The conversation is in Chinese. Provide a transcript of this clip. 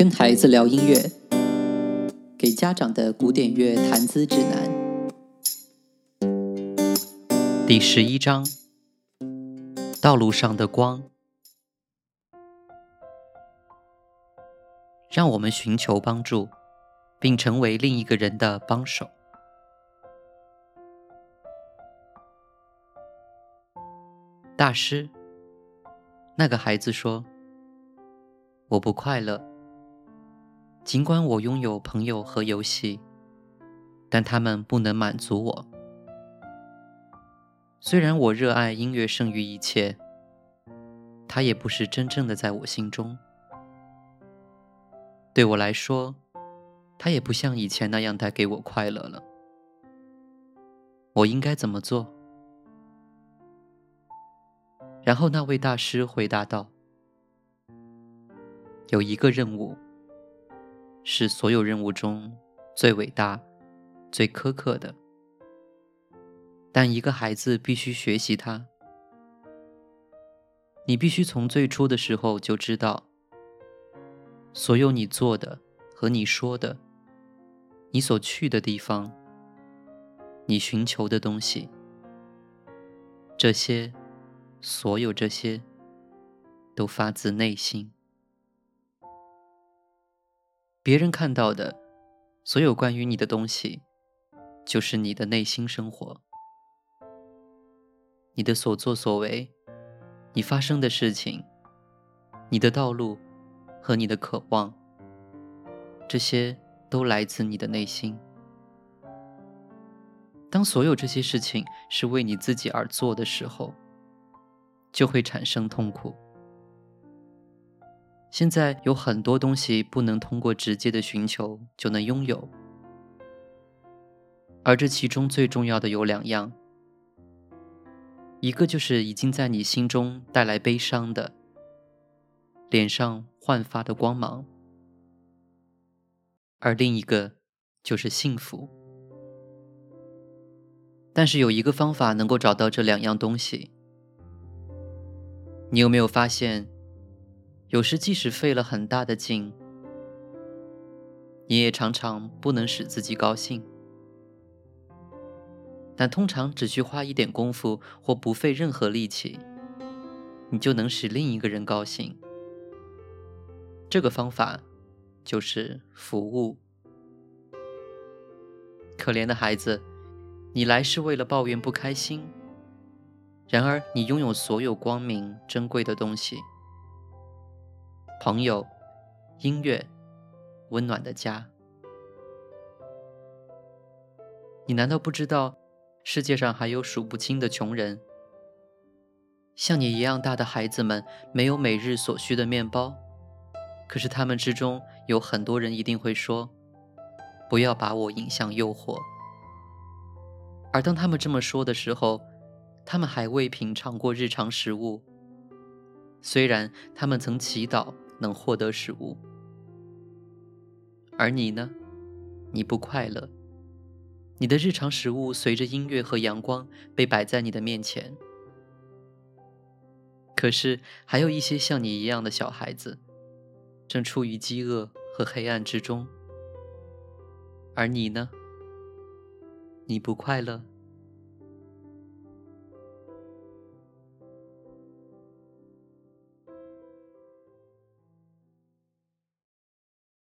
跟孩子聊音乐，给家长的古典乐谈资指南。第十一章：道路上的光。让我们寻求帮助，并成为另一个人的帮手。大师，那个孩子说：“我不快乐，尽管我拥有朋友和游戏，但他们不能满足我。虽然我热爱音乐胜于一切，它也不是真正的在我心中。对我来说，它也不像以前那样带给我快乐了。我应该怎么做？”然后那位大师回答道：“有一个任务，是所有任务中最伟大、最苛刻的，但一个孩子必须学习它。你必须从最初的时候就知道，所有你做的和你说的，你所去的地方，你寻求的东西，这些。”所有这些都发自内心。别人看到的所有关于你的东西，就是你的内心生活。你的所作所为，你发生的事情，你的道路和你的渴望，这些都来自你的内心。当所有这些事情是为你自己而做的时候，就会产生痛苦。现在有很多东西不能通过直接的寻求就能拥有，而这其中最重要的有两样：一个就是已经在你心中带来悲伤的、脸上焕发的光芒，而另一个就是幸福。但是有一个方法能够找到这两样东西。你有没有发现，有时即使费了很大的劲，你也常常不能使自己高兴？但通常只需花一点功夫或不费任何力气，你就能使另一个人高兴。这个方法就是服务。可怜的孩子，你来是为了抱怨不开心。然而，你拥有所有光明珍贵的东西：朋友、音乐、温暖的家。你难道不知道，世界上还有数不清的穷人？像你一样大的孩子们没有每日所需的面包，可是他们之中有很多人一定会说：“不要把我引向诱惑。”而当他们这么说的时候，他们还未品尝过日常食物，虽然他们曾祈祷能获得食物，而你呢？你不快乐。你的日常食物随着音乐和阳光被摆在你的面前，可是还有一些像你一样的小孩子，正处于饥饿和黑暗之中，而你呢？你不快乐。